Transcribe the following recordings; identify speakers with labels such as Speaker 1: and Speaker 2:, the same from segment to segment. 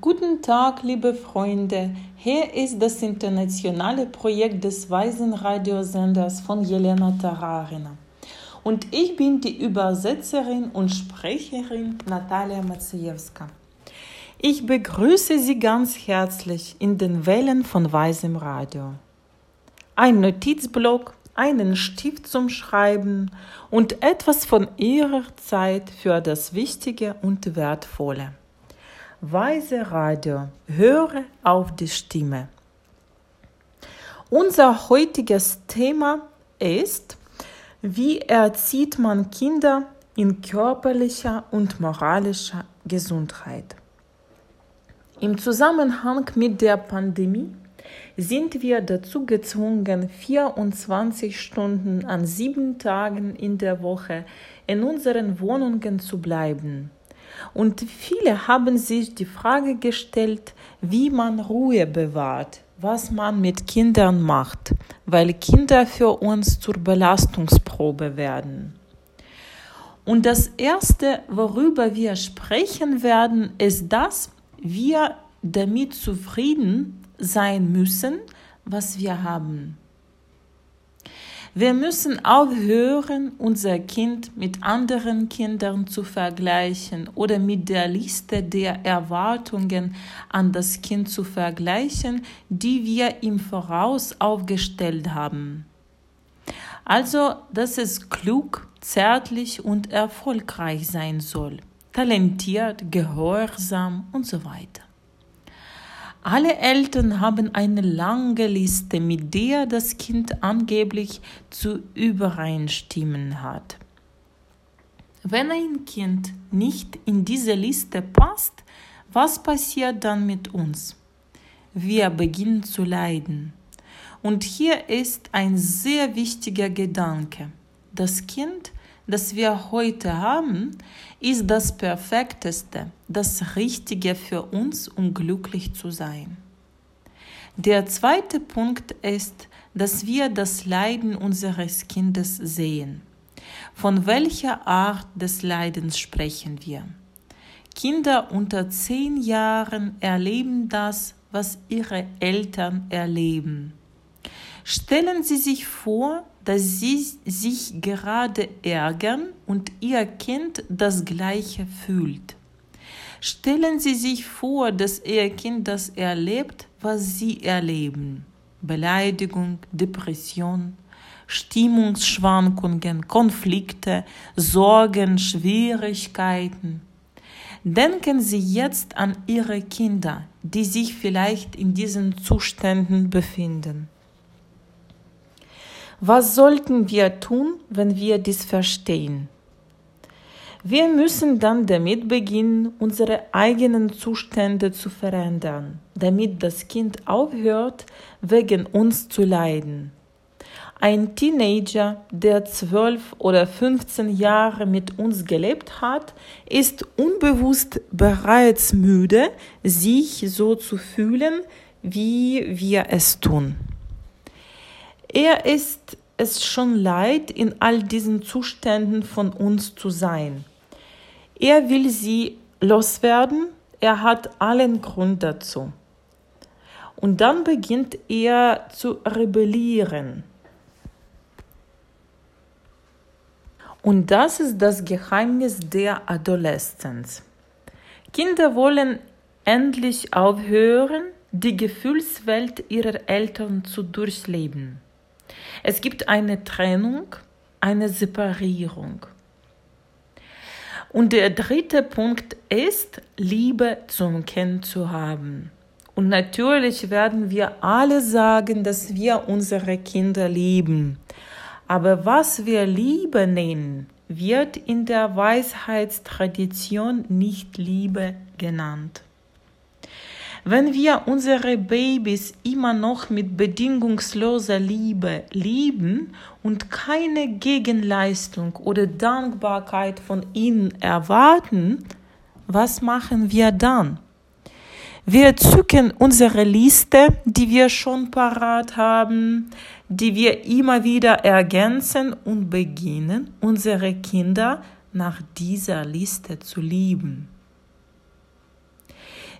Speaker 1: Guten Tag, liebe Freunde. Hier ist das internationale Projekt des Waisenradiosenders von Jelena Tararina. Und ich bin die Übersetzerin und Sprecherin Natalia Maciejewska. Ich begrüße Sie ganz herzlich in den Wellen von Weisem Radio. Ein Notizblock, einen Stift zum Schreiben und etwas von Ihrer Zeit für das Wichtige und Wertvolle. Weise Radio, höre auf die Stimme. Unser heutiges Thema ist, wie erzieht man Kinder in körperlicher und moralischer Gesundheit. Im Zusammenhang mit der Pandemie sind wir dazu gezwungen, 24 Stunden an sieben Tagen in der Woche in unseren Wohnungen zu bleiben. Und viele haben sich die Frage gestellt, wie man Ruhe bewahrt, was man mit Kindern macht, weil Kinder für uns zur Belastungsprobe werden. Und das Erste, worüber wir sprechen werden, ist, dass wir damit zufrieden sein müssen, was wir haben. Wir müssen aufhören, unser Kind mit anderen Kindern zu vergleichen oder mit der Liste der Erwartungen an das Kind zu vergleichen, die wir im Voraus aufgestellt haben. Also, dass es klug, zärtlich und erfolgreich sein soll, talentiert, gehorsam und so weiter. Alle Eltern haben eine lange Liste, mit der das Kind angeblich zu übereinstimmen hat. Wenn ein Kind nicht in diese Liste passt, was passiert dann mit uns? Wir beginnen zu leiden. Und hier ist ein sehr wichtiger Gedanke. Das Kind das wir heute haben, ist das Perfekteste, das Richtige für uns, um glücklich zu sein. Der zweite Punkt ist, dass wir das Leiden unseres Kindes sehen. Von welcher Art des Leidens sprechen wir? Kinder unter zehn Jahren erleben das, was ihre Eltern erleben. Stellen Sie sich vor, dass Sie sich gerade ärgern und Ihr Kind das gleiche fühlt. Stellen Sie sich vor, dass Ihr Kind das erlebt, was Sie erleben. Beleidigung, Depression, Stimmungsschwankungen, Konflikte, Sorgen, Schwierigkeiten. Denken Sie jetzt an Ihre Kinder, die sich vielleicht in diesen Zuständen befinden. Was sollten wir tun, wenn wir dies verstehen? Wir müssen dann damit beginnen, unsere eigenen Zustände zu verändern, damit das Kind aufhört, wegen uns zu leiden. Ein Teenager, der zwölf oder 15 Jahre mit uns gelebt hat, ist unbewusst bereits müde, sich so zu fühlen, wie wir es tun. Er ist es schon leid, in all diesen Zuständen von uns zu sein. Er will sie loswerden, er hat allen Grund dazu. Und dann beginnt er zu rebellieren. Und das ist das Geheimnis der Adoleszenz. Kinder wollen endlich aufhören, die Gefühlswelt ihrer Eltern zu durchleben. Es gibt eine Trennung, eine Separierung. Und der dritte Punkt ist, Liebe zum Kind zu haben. Und natürlich werden wir alle sagen, dass wir unsere Kinder lieben. Aber was wir Liebe nennen, wird in der Weisheitstradition nicht Liebe genannt. Wenn wir unsere Babys immer noch mit bedingungsloser Liebe lieben und keine Gegenleistung oder Dankbarkeit von ihnen erwarten, was machen wir dann? Wir zücken unsere Liste, die wir schon parat haben, die wir immer wieder ergänzen und beginnen, unsere Kinder nach dieser Liste zu lieben.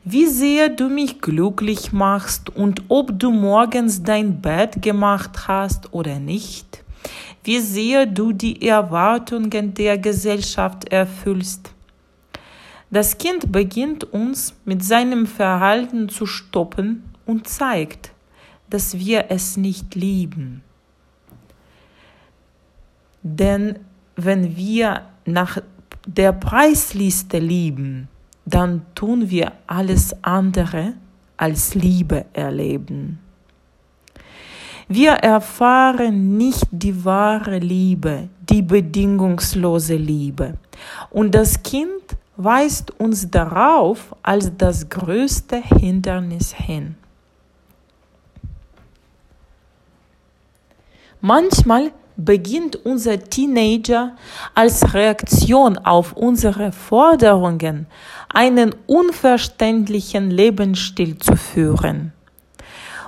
Speaker 1: Wie sehr du mich glücklich machst und ob du morgens dein Bett gemacht hast oder nicht, wie sehr du die Erwartungen der Gesellschaft erfüllst. Das Kind beginnt uns mit seinem Verhalten zu stoppen und zeigt, dass wir es nicht lieben. Denn wenn wir nach der Preisliste lieben, dann tun wir alles andere als Liebe erleben. Wir erfahren nicht die wahre Liebe, die bedingungslose Liebe. Und das Kind weist uns darauf als das größte Hindernis hin. Manchmal beginnt unser Teenager als Reaktion auf unsere Forderungen einen unverständlichen Lebensstil zu führen.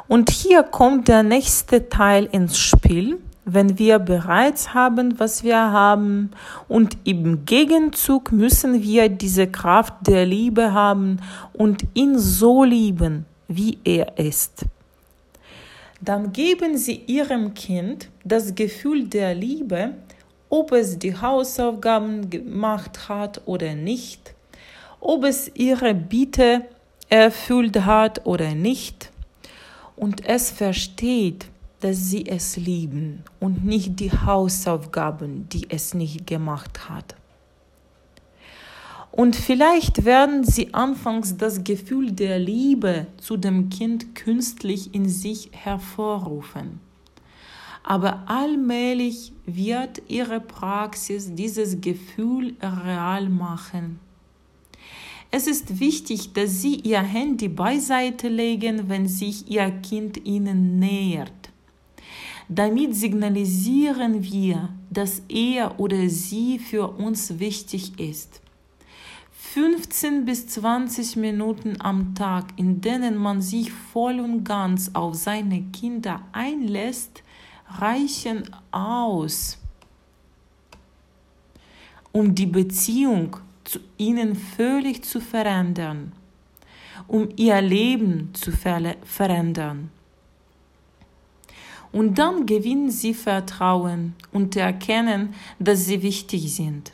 Speaker 1: Und hier kommt der nächste Teil ins Spiel, wenn wir bereits haben, was wir haben, und im Gegenzug müssen wir diese Kraft der Liebe haben und ihn so lieben, wie er ist dann geben Sie Ihrem Kind das Gefühl der Liebe, ob es die Hausaufgaben gemacht hat oder nicht, ob es Ihre Bitte erfüllt hat oder nicht, und es versteht, dass Sie es lieben und nicht die Hausaufgaben, die es nicht gemacht hat. Und vielleicht werden sie anfangs das Gefühl der Liebe zu dem Kind künstlich in sich hervorrufen. Aber allmählich wird ihre Praxis dieses Gefühl real machen. Es ist wichtig, dass Sie Ihr Handy beiseite legen, wenn sich Ihr Kind Ihnen nähert. Damit signalisieren wir, dass er oder sie für uns wichtig ist. 15 bis 20 Minuten am Tag, in denen man sich voll und ganz auf seine Kinder einlässt, reichen aus, um die Beziehung zu ihnen völlig zu verändern, um ihr Leben zu ver verändern. Und dann gewinnen sie Vertrauen und erkennen, dass sie wichtig sind.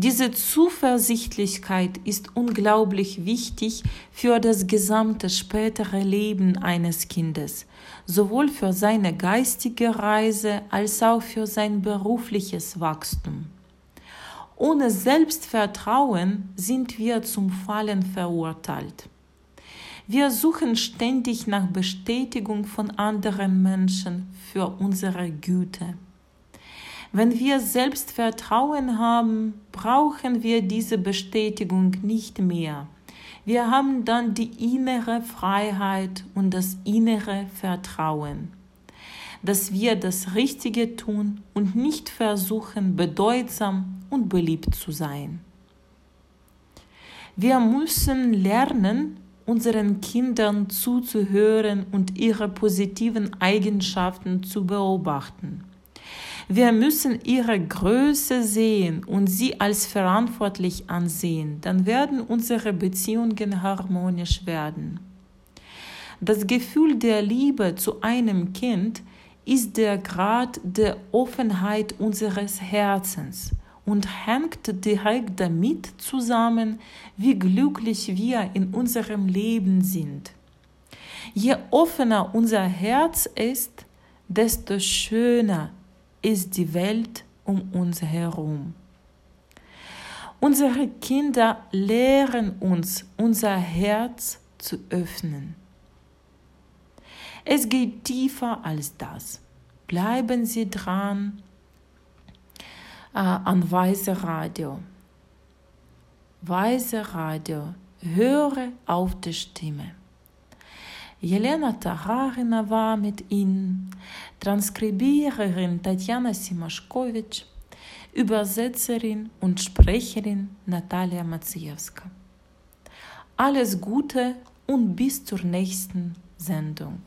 Speaker 1: Diese Zuversichtlichkeit ist unglaublich wichtig für das gesamte spätere Leben eines Kindes, sowohl für seine geistige Reise als auch für sein berufliches Wachstum. Ohne Selbstvertrauen sind wir zum Fallen verurteilt. Wir suchen ständig nach Bestätigung von anderen Menschen für unsere Güte. Wenn wir Selbstvertrauen haben, brauchen wir diese Bestätigung nicht mehr. Wir haben dann die innere Freiheit und das innere Vertrauen, dass wir das Richtige tun und nicht versuchen, bedeutsam und beliebt zu sein. Wir müssen lernen, unseren Kindern zuzuhören und ihre positiven Eigenschaften zu beobachten. Wir müssen ihre Größe sehen und sie als verantwortlich ansehen, dann werden unsere Beziehungen harmonisch werden. Das Gefühl der Liebe zu einem Kind ist der Grad der Offenheit unseres Herzens und hängt direkt damit zusammen, wie glücklich wir in unserem Leben sind. Je offener unser Herz ist, desto schöner ist die Welt um uns herum. Unsere Kinder lehren uns, unser Herz zu öffnen. Es geht tiefer als das. Bleiben Sie dran äh, an Weise Radio. Weise Radio. Höre auf die Stimme. Jelena Taharina war mit ihnen, Transkribiererin Tatjana Simaschkowitsch, Übersetzerin und Sprecherin Natalia Maciejewska. Alles Gute und bis zur nächsten Sendung.